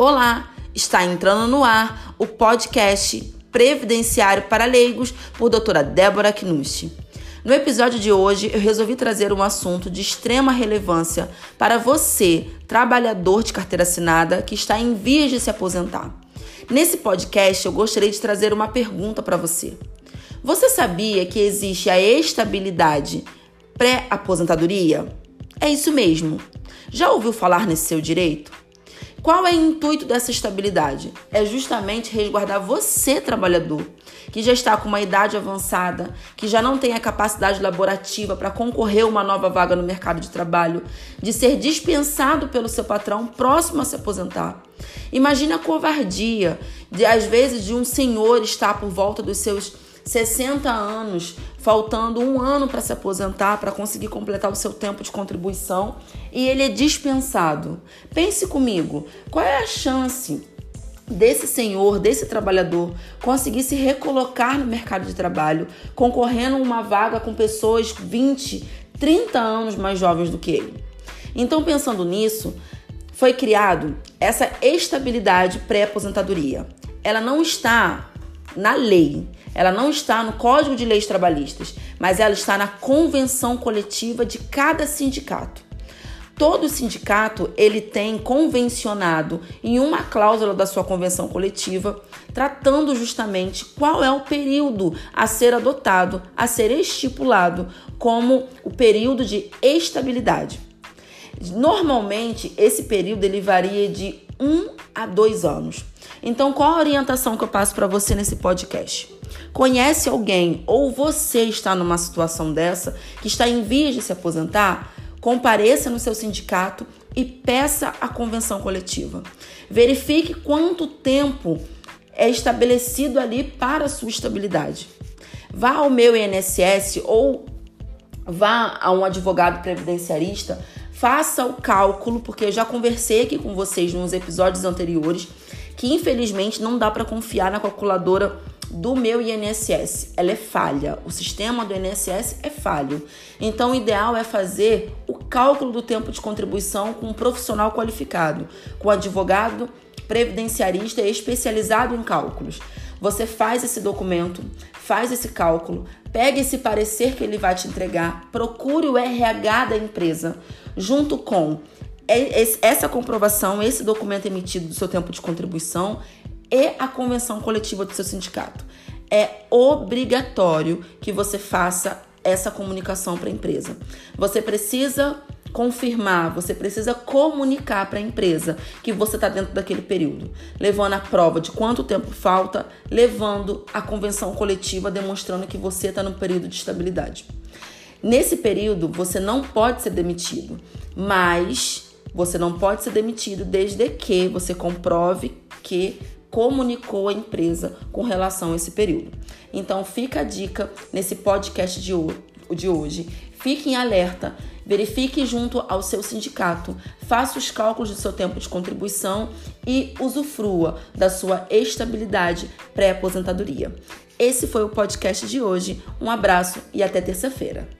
Olá, está entrando no ar o podcast Previdenciário para Leigos por doutora Débora Knucci. No episódio de hoje, eu resolvi trazer um assunto de extrema relevância para você, trabalhador de carteira assinada que está em vias de se aposentar. Nesse podcast, eu gostaria de trazer uma pergunta para você. Você sabia que existe a estabilidade pré-aposentadoria? É isso mesmo. Já ouviu falar nesse seu direito? Qual é o intuito dessa estabilidade? É justamente resguardar você, trabalhador, que já está com uma idade avançada, que já não tem a capacidade laborativa para concorrer a uma nova vaga no mercado de trabalho, de ser dispensado pelo seu patrão próximo a se aposentar. Imagina a covardia de, às vezes, de um senhor estar por volta dos seus 60 anos, faltando um ano para se aposentar, para conseguir completar o seu tempo de contribuição, e ele é dispensado. Pense comigo, qual é a chance desse senhor, desse trabalhador, conseguir se recolocar no mercado de trabalho, concorrendo a uma vaga com pessoas 20, 30 anos mais jovens do que ele? Então, pensando nisso, foi criado essa estabilidade pré-aposentadoria. Ela não está na lei, ela não está no Código de Leis Trabalhistas, mas ela está na convenção coletiva de cada sindicato. Todo sindicato ele tem convencionado em uma cláusula da sua convenção coletiva, tratando justamente qual é o período a ser adotado, a ser estipulado como o período de estabilidade. Normalmente esse período ele varia de um a dois anos. Então, qual a orientação que eu passo para você nesse podcast? Conhece alguém ou você está numa situação dessa que está em vias de se aposentar? Compareça no seu sindicato e peça a convenção coletiva. Verifique quanto tempo é estabelecido ali para a sua estabilidade. Vá ao meu INSS ou vá a um advogado previdenciarista, faça o cálculo, porque eu já conversei aqui com vocês nos episódios anteriores que infelizmente não dá para confiar na calculadora do meu INSS. Ela é falha. O sistema do INSS é falho. Então, o ideal é fazer o cálculo do tempo de contribuição com um profissional qualificado, com advogado previdenciarista especializado em cálculos. Você faz esse documento, faz esse cálculo, pega esse parecer que ele vai te entregar, procure o RH da empresa, junto com essa comprovação, esse documento emitido do seu tempo de contribuição e a convenção coletiva do seu sindicato. É obrigatório que você faça essa comunicação para a empresa. Você precisa confirmar, você precisa comunicar para a empresa que você está dentro daquele período, levando a prova de quanto tempo falta, levando a convenção coletiva demonstrando que você está no período de estabilidade. Nesse período, você não pode ser demitido, mas você não pode ser demitido desde que você comprove que comunicou a empresa com relação a esse período. Então fica a dica nesse podcast de hoje. Fique em alerta, verifique junto ao seu sindicato, faça os cálculos do seu tempo de contribuição e usufrua da sua estabilidade pré-aposentadoria. Esse foi o podcast de hoje. Um abraço e até terça-feira.